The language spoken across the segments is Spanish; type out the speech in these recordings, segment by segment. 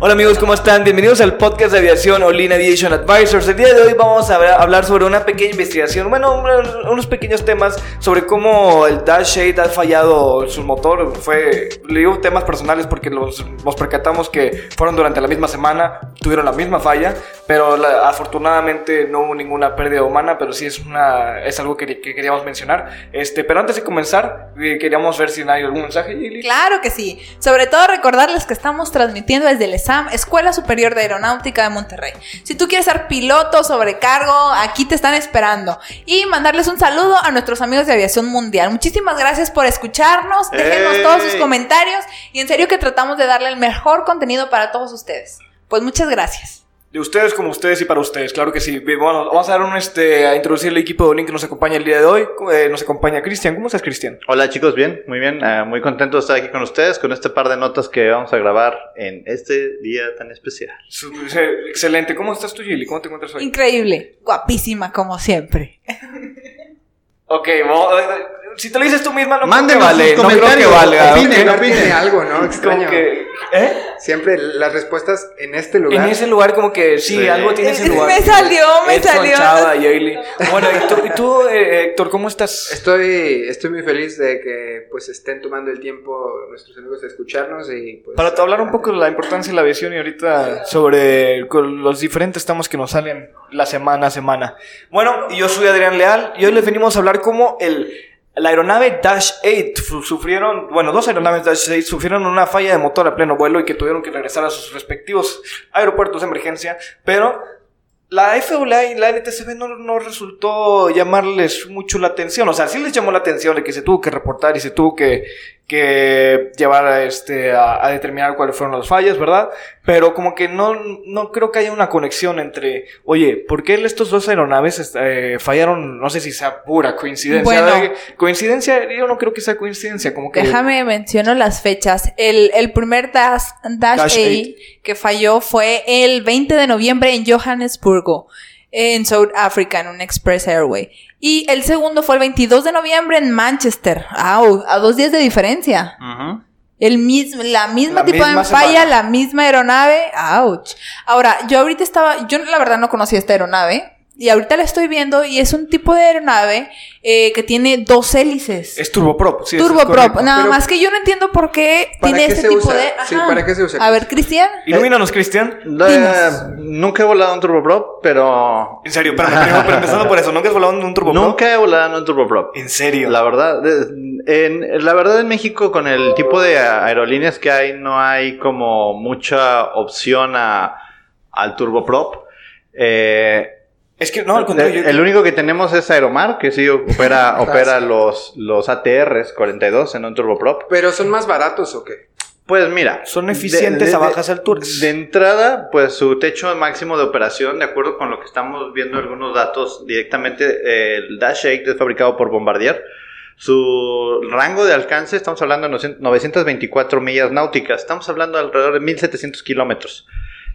Hola, amigos, ¿cómo están? Bienvenidos al podcast de aviación Olin Aviation Advisors. El día de hoy vamos a hablar sobre una pequeña investigación, bueno, unos pequeños temas sobre cómo el Dash 8 ha fallado su motor. Fue, le digo temas personales porque los, nos percatamos que fueron durante la misma semana, tuvieron la misma falla, pero afortunadamente no hubo ninguna pérdida humana, pero sí es, una, es algo que, queríamos mencionar. Este, pero antes de comenzar, eh, queríamos ver si hay algún mensaje. Claro que sí. Sobre todo recordarles que estamos transmitiendo desde el Escuela Superior de Aeronáutica de Monterrey. Si tú quieres ser piloto, sobrecargo, aquí te están esperando. Y mandarles un saludo a nuestros amigos de Aviación Mundial. Muchísimas gracias por escucharnos, déjenos todos sus comentarios y en serio que tratamos de darle el mejor contenido para todos ustedes. Pues muchas gracias. De ustedes como ustedes y para ustedes, claro que sí. Bueno, vamos a dar un, este, a introducir el equipo de Olin que nos acompaña el día de hoy. Eh, nos acompaña Cristian. ¿Cómo estás, Cristian? Hola chicos, bien, muy bien. Eh, muy contento de estar aquí con ustedes con este par de notas que vamos a grabar en este día tan especial. Excelente. ¿Cómo estás tú, Gili? ¿Cómo te encuentras hoy? Increíble. Guapísima como siempre. ok, bueno, eh, si te lo dices tú misma, no creo que vale. No creo que valga. Opine, opine algo, ¿no? Extraño. ¿eh? Siempre las respuestas en este lugar. En ese lugar como que sí, algo tiene ese lugar. Me salió, me salió. Chava, bueno, ¿y tú, eh, Héctor, cómo estás? Estoy, estoy muy feliz de que pues estén tomando el tiempo nuestros amigos de escucharnos y pues... Para hablar un poco de la importancia de la visión y ahorita sobre los diferentes temas que nos salen la semana a semana. Bueno, yo soy Adrián Leal y hoy les venimos a hablar como el la aeronave Dash 8 sufrieron, bueno, dos aeronaves Dash 8 sufrieron una falla de motor a pleno vuelo y que tuvieron que regresar a sus respectivos aeropuertos de emergencia, pero la FAA y la NTCB no, no, resultó llamarles mucho la atención. O sea, sí les llamó la atención de que se tuvo que reportar y se tuvo que, que llevar a, este, a, determinar cuáles fueron las fallas, ¿verdad? Pero como que no, no creo que haya una conexión entre, oye, ¿por qué estos dos aeronaves este, fallaron? No sé si sea pura coincidencia. Bueno, coincidencia, yo no creo que sea coincidencia. Como que... Déjame menciono las fechas. El, el primer Dash, Dash, A que falló fue el 20 de noviembre en Johannesburgo en South Africa, en un Express Airway. Y el segundo fue el 22 de noviembre en Manchester. ¡Au! A dos días de diferencia. El mismo, la misma tipo de falla, la misma aeronave. ¡Auch! Ahora, yo ahorita estaba, yo la verdad no conocía esta aeronave. Y ahorita la estoy viendo y es un tipo de aeronave eh, que tiene dos hélices. Es turboprop, sí. Turboprop. Nada más que yo no entiendo por qué tiene este tipo de. Sí, ¿para qué se usa? A ver, Cristian. Ilumínanos, Cristian. Eh, nunca he volado un turboprop, pero. En serio, pero, pero, empezando por eso, ¿nunca has volado en un turboprop? Nunca he volado en un turboprop. En serio. La verdad, en, la verdad en México con el tipo de aerolíneas que hay, no hay como mucha opción a, al turboprop. Eh es que no, al contrario. El, único que tenemos es Aeromar, que sí opera, opera los, los ATRs 42 en un turboprop. ¿Pero son más baratos o qué? Pues mira. Son eficientes a bajas alturas. De entrada, pues su techo máximo de operación, de acuerdo con lo que estamos viendo algunos datos directamente, el Dash 8 es fabricado por Bombardier. Su rango de alcance, estamos hablando de 924 millas náuticas, estamos hablando de alrededor de 1700 kilómetros.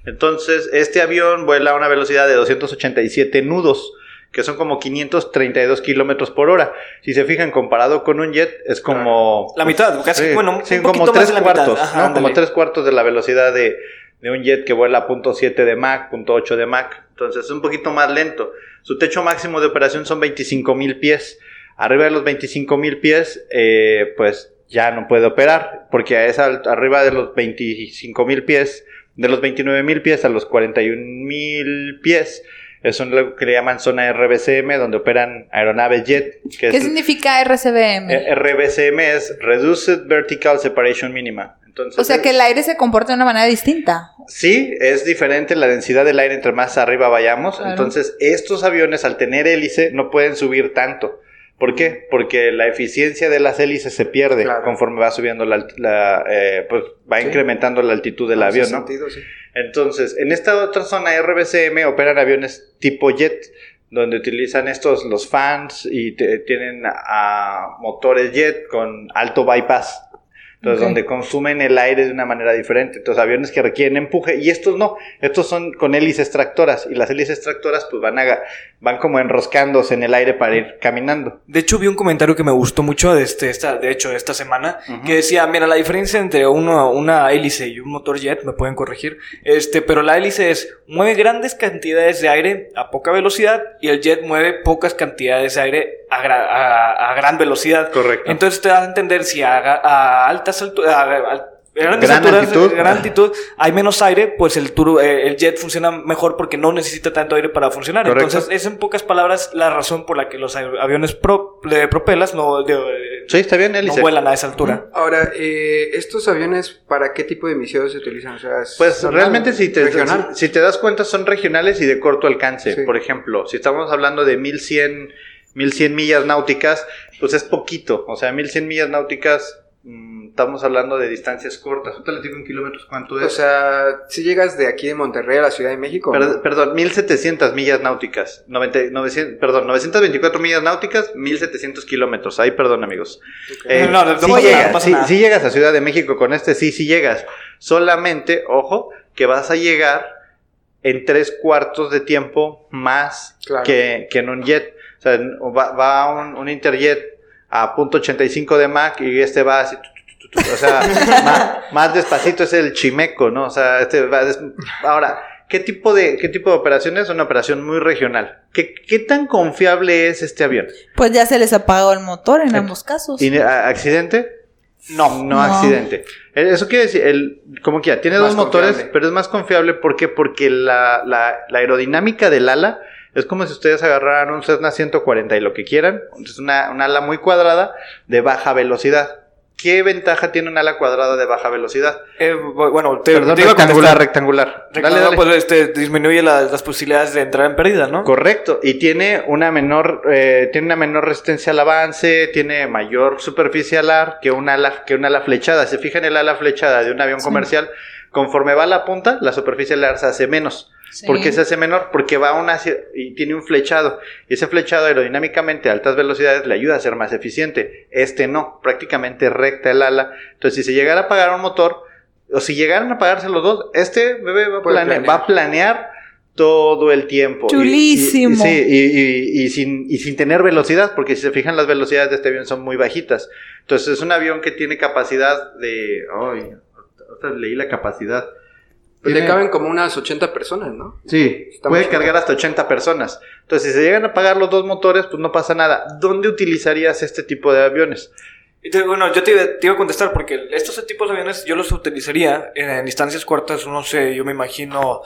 Entonces, este avión vuela a una velocidad de 287 nudos, que son como 532 kilómetros por hora. Si se fijan, comparado con un jet, es como. La mitad, casi, bueno, sí, como tres cuartos, ¿no? Como tres cuartos de la velocidad de, un jet que vuela a .7 de Mach, .8 de Mach. Entonces, es un poquito más lento. Su techo máximo de operación son 25 mil pies. Arriba de los 25 mil pies, eh, pues ya no puede operar, porque a esa, arriba de los 25 mil pies de los 29.000 pies a los 41.000 pies, Es un, lo que le llaman zona RBCM, donde operan aeronaves jet. Que ¿Qué es- significa RCBM? eh, RBCM es Reduced Vertical Separation Minima. Entonces, o sea que el aire se comporta de una manera distinta. Sí, es diferente la densidad del aire entre más arriba vayamos. Claro. Entonces, estos aviones al tener hélice no pueden subir tanto. ¿Por qué? Porque la eficiencia de las hélices se pierde Claro. conforme va subiendo la, la, eh, pues va Sí. incrementando la altitud del En avión, ¿no? sentido, sí. Entonces, en esta otra zona RBCM operan aviones tipo jet, donde utilizan estos los fans y te- tienen a motores jet con alto bypass. Entonces, donde consumen el aire de una manera diferente. Entonces, aviones que requieren empuje. Y estos no. Estos son con hélices tractoras. Y las hélices tractoras, pues van, a, van como enroscándose en el aire para ir caminando. De hecho, vi un comentario que me gustó mucho de, este, esta, de hecho, esta semana, que decía, mira, la diferencia entre uno, una hélice y un motor jet, me pueden corregir, este, pero la hélice es, mueve grandes cantidades de aire a poca velocidad y el jet mueve pocas cantidades de aire a, gra- a- a gran velocidad. Correcto. Entonces te das a entender si a, a altas alturas, Gran alturas, altitud. gran altitud, hay menos aire, pues el, turbo- eh, el jet funciona mejor porque no necesita tanto aire para funcionar. Correcto. Entonces, es en pocas palabras la razón por la que los aviones pro- de propelas no, de- Sí, está bien, no vuelan a esa altura. Ahora, eh, ¿estos aviones para qué tipo de misiones se utilizan? O sea, es Pues normal, realmente si te, regional. si, si te das cuenta son regionales y de corto alcance. Sí. Por ejemplo, si estamos hablando de 1100, 1100 millas náuticas, pues es poquito. O sea, 1100 millas náuticas, mm, estamos hablando de distancias cortas. Ahorita les digo en kilómetros cuánto es. O sea, si llegas de aquí de Monterrey a la Ciudad de México. Per- ¿no? perdón, 1700 millas náuticas. 90 900 perdón, 924 millas náuticas, 1700 kilómetros. Ahí, perdón, amigos. Eh, No, no, nada, llegas, no pasa sí- nada. sí llegas a Ciudad de México con este, sí, sí llegas. Solamente, ojo, que vas a llegar en tres cuartos de tiempo más Claro. que, que en un jet. Sea, va, va un, un Interjet a punto .85 de Mach y este va así. tu, tu, tu, tu, O sea, más, más despacito es el chimeco, ¿no? O sea, este va des- Ahora, ¿qué tipo, de, ¿qué tipo de operación es? Una operación muy regional. ¿Qué, qué tan confiable es este avión? Pues ya se les apagó el motor en ambos casos. ¿Y, a- ¿Accidente? No. No, No. accidente. Eh, Eso quiere decir, el, como que ya tiene Más dos motores, confiable. pero es más confiable. ¿por qué? Porque la, la, la aerodinámica del ala es como si ustedes agarraran un Cessna 140 y lo que quieran. Es una, un ala muy cuadrada de baja velocidad. ¿Qué ventaja tiene un ala cuadrada de baja velocidad? Eh, bueno, te, Perdón, te iba a rectangular, rectangular. Dale, Rectangular, dale. pues este, disminuye las, las posibilidades de entrar en pérdida, ¿no? Correcto, y tiene una menor, eh, tiene una menor resistencia al avance, tiene mayor superficie alar que un ala, que un ala flechada. Si fijan el ala flechada de un avión comercial, conforme va a la punta, la superficie alar se hace menos. Sí. ¿Por qué se hace menor? Porque va a una y tiene un flechado. Y ese flechado aerodinámicamente a altas velocidades le ayuda a ser más eficiente. Este no, prácticamente recta el ala. Entonces, si se llegara a apagar un motor, o si llegaran a apagarse los dos, este bebé va plane- planear. va a planear todo el tiempo. Y- Chulísimo. y- sí, y, y- y sin, y sin tener velocidad, porque si se fijan las velocidades de este avión son muy bajitas. Entonces es un avión que tiene capacidad de... Ay, ahorita leí la capacidad. Pues le Tiene- caben como unas 80 personas, ¿no? Sí, Está puede cargar hasta 80 personas. Entonces, si se llegan a pagar los dos motores, pues no pasa nada. ¿Dónde utilizarías este tipo de aviones? Bueno, yo te, iba- te iba a contestar porque estos tipos de aviones yo los utilizaría en, en distancias cortas, no sé, yo me imagino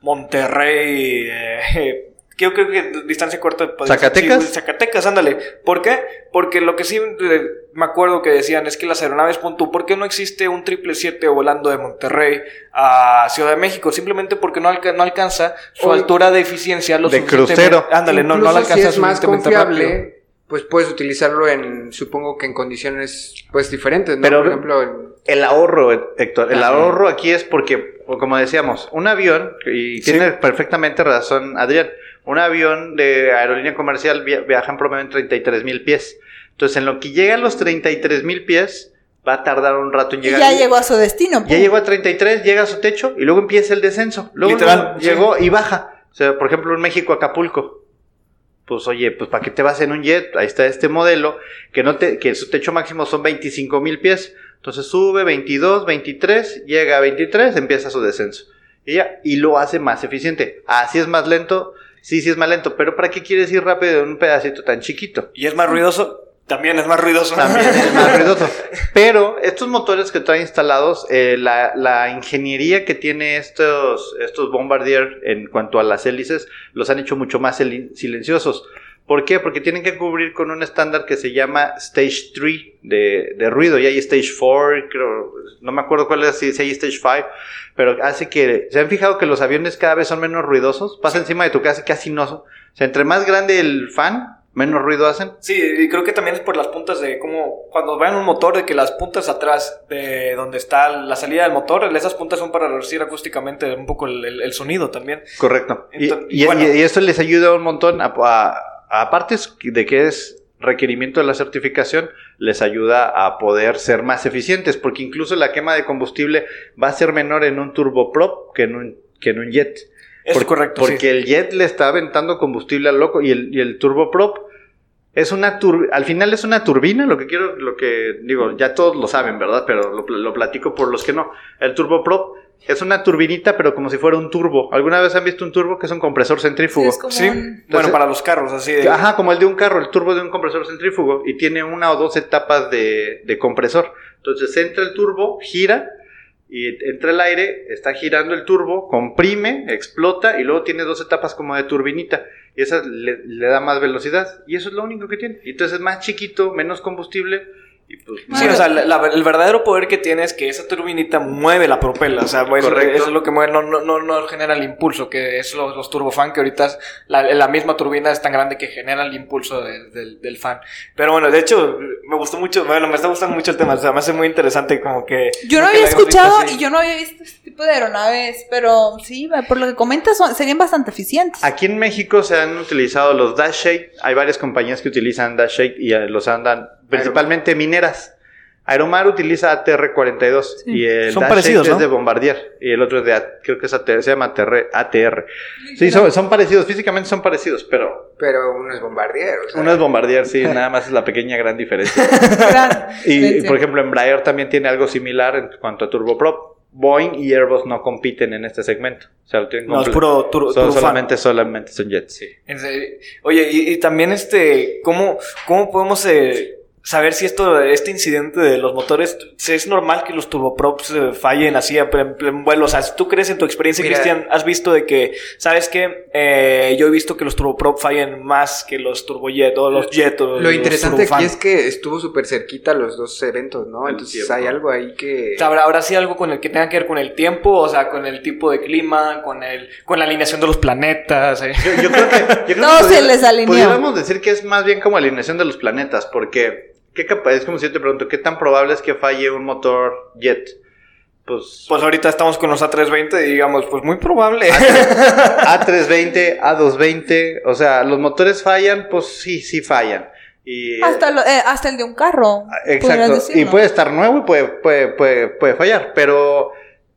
Monterrey, eh, yo creo que distancia corta. ¿Zacatecas? sí, Zacatecas, ándale. ¿Por qué? Porque lo que sí eh, me acuerdo que decían es que las aeronaves, pon tú, ¿por qué no existe un 777 volando de Monterrey a Ciudad de México? Simplemente porque no, alca- no alcanza su O- altura de eficiencia. Lo De crucero. Ándale, no, no la alcanza si es más rápido. confiable, pues puedes utilizarlo en, supongo que en condiciones pues diferentes, ¿no? Pero- Por ejemplo, en- El ahorro, Héctor. El Ajá. ahorro aquí es porque, o como decíamos, un avión, y Sí. tiene perfectamente razón Adrián, un avión de aerolínea comercial via- viaja en promedio en 33 mil pies. Entonces, en lo que llega a los 33 mil pies, va a tardar un rato en Y llegar. ya llegó a su destino. Ya pum. llegó a 33, llega a su techo y luego empieza el descenso. Luego, Literal, luego sí. llegó y baja. O sea, por ejemplo, en México, Acapulco. Pues oye, pues ¿para qué te vas en un jet? Ahí está este modelo, que no te, que su techo máximo son 25 mil pies. Entonces sube 22, 23, llega a 23, empieza su descenso. Y ya, y lo hace más eficiente. Así es más lento, sí, sí es más lento, pero ¿para qué quieres ir rápido en un pedacito tan chiquito? ¿Y es más ruidoso? También es más ruidoso. también es más ruidoso. Pero estos motores que trae instalados, eh, la, la ingeniería que tiene estos, estos Bombardier en cuanto a las hélices, los han hecho mucho más sil- silenciosos. ¿Por qué? Porque tienen que cubrir con un estándar que se llama Stage 3 de, de ruido. Y hay Stage 4, creo, no me acuerdo cuál es, si hay Stage 5, pero hace que, ¿se han fijado que los aviones cada vez son menos ruidosos? Pasa encima de tu casa y casi no. O sea, entre más grande el fan, menos ruido hacen. Sí, y creo que también es por las puntas de como cuando van un motor, de que las puntas atrás de donde está la salida del motor, esas puntas son para reducir acústicamente un poco el, el- el sonido también. Correcto. Y, y- bueno. y- y eso les ayuda un montón, a, a- aparte de que es requerimiento de la certificación, les ayuda a poder ser más eficientes, porque incluso la quema de combustible va a ser menor en un turboprop que en un, que en un jet. Es correcto. Porque sí. el jet le está aventando combustible al loco y el, y el turboprop es una tur al final es una turbina, lo que quiero, lo que digo, ya todos lo saben, ¿verdad? Pero lo platico por los que no. El turboprop es una turbinita, pero como si fuera un turbo. ¿Alguna vez han visto un turbo que es un compresor Sí, centrífugo? es como Sí, un- bueno, para los carros, así de... Ajá, como el de un carro, el turbo de un compresor centrífugo y tiene una o dos etapas de, de compresor. Entonces entra el turbo, gira y entra el aire, está girando el turbo, comprime, explota y luego tiene dos etapas como de turbinita y esa le, le da más velocidad y eso es lo único que tiene. Y entonces es más chiquito, menos combustible y pues... Sí, o sea, la- la- el verdadero poder que tiene es que esa turbinita mueve la propela, o sea, eso, Correcto. eso es lo que mueve, no, no, no, no genera el impulso, que es los, los turbofan, que ahorita es- la, la misma turbina es tan grande que genera el impulso de- del- del fan. Pero bueno, de hecho, me gustó mucho, bueno, me está gustando mucho el tema, o sea, me hace muy interesante como que... Yo no había escuchado y yo no había visto este tipo de aeronaves, pero sí, por lo que comentas, son- serían bastante eficientes. Aquí en México se han utilizado los Dash 8. Hay varias compañías que utilizan Dash 8 y eh, los andan principalmente mineras. Aeromar utiliza ATR-42 y el Son Dash parecidos, 8 ¿no? es de Bombardier y el otro es de, creo que es ATR, se llama ATR. ATR. Sí, son, son parecidos, físicamente son parecidos, pero Pero uno es bombardier, o sea. uno es Bombardier, sí, nada más es la pequeña gran diferencia. Y, por ejemplo, Embraer también tiene algo similar en cuanto a turboprop. Boeing y Airbus no compiten en este segmento. O sea, lo tienen No, es puro son- turbofan. solamente, solamente son jets, sí. Oye, y, y también este, ¿cómo, cómo podemos eh, saber si esto, este incidente de los motores, si es normal que los turboprops eh, fallen así en, en- vuelo? O sea, si tú crees en tu experiencia. Cristian, has visto de que, ¿sabes qué? Eh, yo he visto que los turboprop fallen más que los turbojet o los jet o Lo los interesante aquí es que estuvo súper cerquita los dos eventos, ¿no? El Entonces tiempo. hay algo ahí que... ¿Habrá, habrá sí algo con el que tenga que ver con el tiempo, o sea, con el tipo de clima, con el, con la alineación de los planetas. eh? Yo, yo creo que, yo creo que se les alineó. Pudiéramos decir que es más bien como alineación de los planetas, porque ¿qué capa- es como si yo te pregunto, ¿qué tan probable es que falle un motor jet? Pues, Pues ahorita estamos con los A320 y digamos, pues muy probable. A320, A220, o sea, los motores fallan, pues sí, sí fallan. Y, Hasta, lo- eh, hasta el de un carro. Exacto, y puede estar nuevo y puede, puede, puede, puede fallar, pero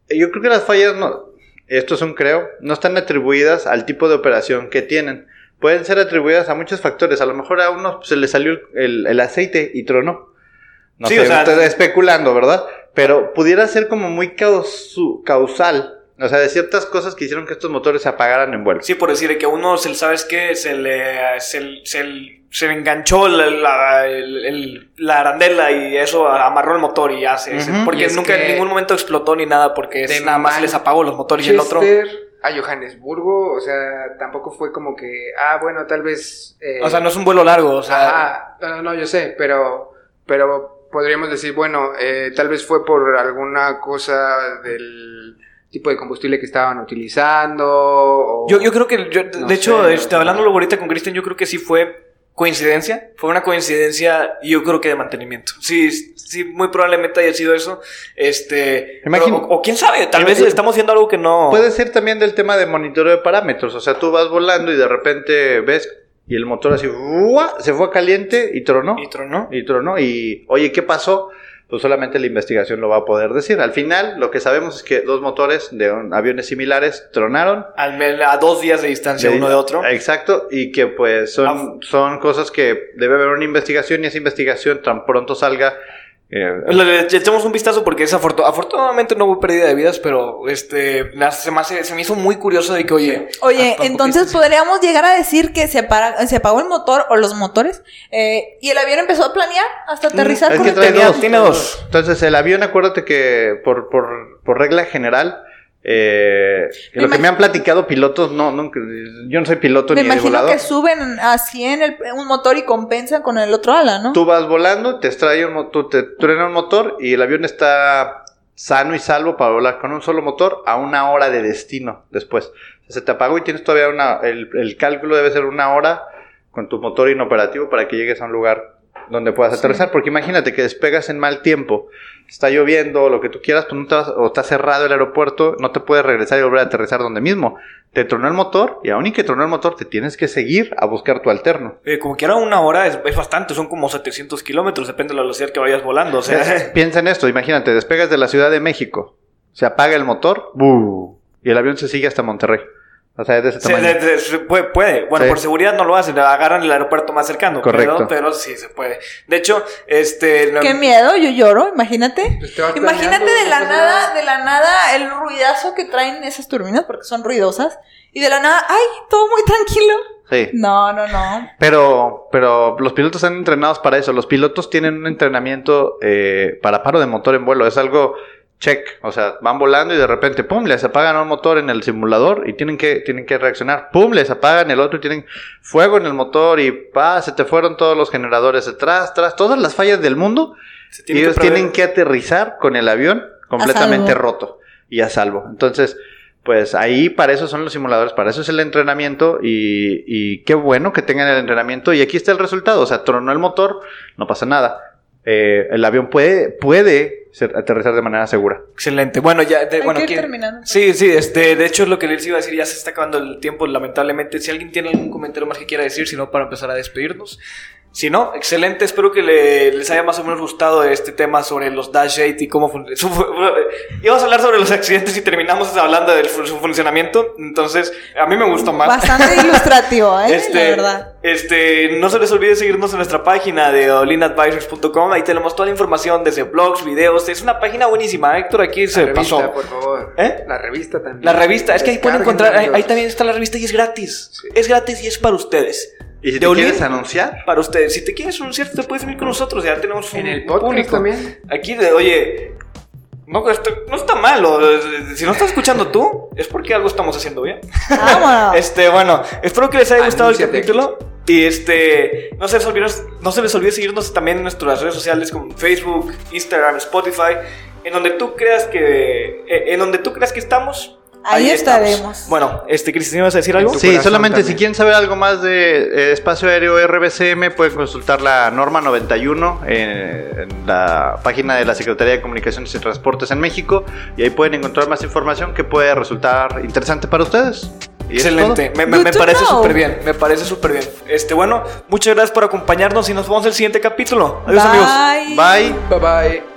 yo creo que las fallas, no, esto es un creo, no están atribuidas al tipo de operación que tienen. Pueden ser atribuidas a muchos factores, a lo mejor a uno se le salió el, el aceite y tronó. No Sí, sé, o sea, estoy especulando, ¿verdad? Pero pudiera ser como muy causu- causal, o sea, de ciertas cosas que hicieron que estos motores se apagaran en vuelo. Sí, por decir que a uno, se, ¿sabes qué? Se le, se, se, se le enganchó la, la, el- el- la arandela y eso amarró el motor y ya se... se- Ujú. porque Y nunca en ningún momento explotó ni nada porque es, nada más se les apagó los motores y el otro... A Johannesburgo, o sea, tampoco fue como que, ah, bueno, tal vez... eh, O sea, no es un vuelo largo, o sea... Ajá, no, no, yo sé, pero, pero podríamos decir, bueno, eh, tal vez fue por alguna cosa del tipo de combustible que estaban utilizando. o- Yo, yo creo que, yo- de No hecho, sé, este, sé. hablándolo ahorita con Cristian, yo creo que sí fue coincidencia. Fue una coincidencia, yo creo que de mantenimiento. Sí, sí, muy probablemente haya sido eso. Este, Imagino- pero- o, o quién sabe, tal Yo- vez yo- estamos haciendo algo que no. Puede ser también del tema de monitoreo de parámetros. O sea, tú vas volando y de repente ves y el motor así se fue a caliente y tronó. Y tronó. Y tronó. Y oye, ¿qué pasó? Pues solamente la investigación lo va a poder decir. Al final, lo que sabemos es que dos motores de un- aviones similares tronaron. Al a dos días de distancia uno de otro. Exacto. Y que pues son, son cosas que debe haber una investigación y esa investigación tan pronto salga. Eh, Le, le echamos un vistazo porque es afortu- afortunadamente no hubo pérdida de vidas, pero este la- se me, hace- se me hizo muy curioso de que, oye. Oye, hasta entonces podríamos llegar a decir que se, para- se apagó el motor o los motores eh, y el avión empezó a planear hasta aterrizar es con que el tenía- dos. tiene dos. Entonces, el avión, acuérdate que por, por, por regla general, eh, Me lo que me han platicado pilotos, no, no, yo no soy piloto Me ni de imagino volador. que suben a 100 el- un motor y compensan con el otro ala, ¿no? Tú vas volando, te extrae un motor, te truena un motor y el avión está sano y salvo para volar con un solo motor a una hora de destino después. Se te apagó y tienes todavía una, el, el cálculo debe ser una hora con tu motor inoperativo para que llegues a un lugar donde puedas aterrizar, porque imagínate que despegas en mal tiempo, está lloviendo lo que tú quieras, pues no te vas- o está cerrado el aeropuerto, no te puedes regresar y volver a aterrizar donde mismo. Te tronó el motor y aún y que tronó el motor, te tienes que seguir a buscar tu alterno. Eh, como que era una hora, es, es bastante, son como 700 kilómetros, depende de la velocidad que vayas volando. O sea, Piensa en esto, imagínate, despegas de la Ciudad de México, se apaga el motor, ¡bu! y el avión se sigue hasta Monterrey. O sea, es de ese se- tamaño. de- de- se puede, puede. Bueno, Sí. por seguridad no lo hacen, agarran el aeropuerto más cercano. Correcto. Pero, pero sí se puede. De hecho, este. Qué miedo, yo lloro, imagínate. Pues Imagínate de la nada, de la nada el ruidazo que traen esas turbinas porque son ruidosas y de la nada, ay, todo muy tranquilo. Sí. No, no, no. Pero, pero los pilotos están entrenados para eso. Los pilotos tienen un entrenamiento eh, para paro de motor en vuelo. Es algo check. O sea, van volando y de repente, pum, les apagan un motor en el simulador y tienen que, tienen que reaccionar. Pum, les apagan el otro y tienen fuego en el motor y pa, se te fueron todos los generadores atrás, atrás, todas las fallas del mundo. Y ellos prever- tienen que aterrizar con el avión completamente roto y a salvo. Entonces, pues ahí para eso son los simuladores, para eso es el entrenamiento y, y qué bueno que tengan el entrenamiento y aquí está el resultado. O sea, tronó el motor, no pasa nada. Eh, el avión puede, puede aterrizar de manera segura. Excelente. Bueno, ya. de- Hay bueno, que ir ¿quién- terminando. Sí, sí, este, de hecho es lo que les iba a decir, ya se está acabando el tiempo, lamentablemente. Si alguien tiene algún comentario más que quiera decir, si no, para empezar a despedirnos. Si no, excelente, espero que le- les haya más o menos gustado este tema sobre los Dash 8 y cómo funciona. Íbamos a hablar sobre los accidentes y terminamos hablando de su funcionamiento, entonces a mí me gustó más. Bastante ilustrativo, ¿eh? Este, La verdad. este, no se les olvide seguirnos en nuestra página de olinadvisors.com. Ahí tenemos toda la información desde blogs, videos. Es una página buenísima. Héctor aquí se La revista, pasó. por favor. ¿Eh? La revista también. La revista, es que ahí pueden encontrar, ahí también está la revista y es gratis. Es gratis y es para ustedes. Y si te Olin- quieres anunciar, Para ustedes. Si te quieres anunciar, te puedes venir con nosotros. Ya tenemos un En el podcast público. también. Aquí de, oye, no, esto- no está mal. o, Si no estás escuchando tú, es porque algo estamos haciendo bien. Vámonos. Este, bueno, espero que les haya gustado el Anúnciate. capítulo. Y este, no se les olvide, no se les olvide seguirnos también en nuestras redes sociales como Facebook, Instagram, Spotify, en donde tú creas que, eh, en donde tú creas que estamos. Ahí estamos. estaremos. Bueno, este, Cristina, ¿vas a decir algo? Sí, solamente también. si quieren saber algo más de eh, espacio aéreo RBCM, pueden consultar la norma 91 en, en la página de la Secretaría de Comunicaciones y Transportes en México y ahí pueden encontrar más información que puede resultar interesante para ustedes. Excelente, me, me- me parece súper bien, me parece súper bien. Este, bueno, muchas gracias por acompañarnos y nos vemos en el siguiente capítulo. Adiós, amigos. Bye. Bye. Bye bye.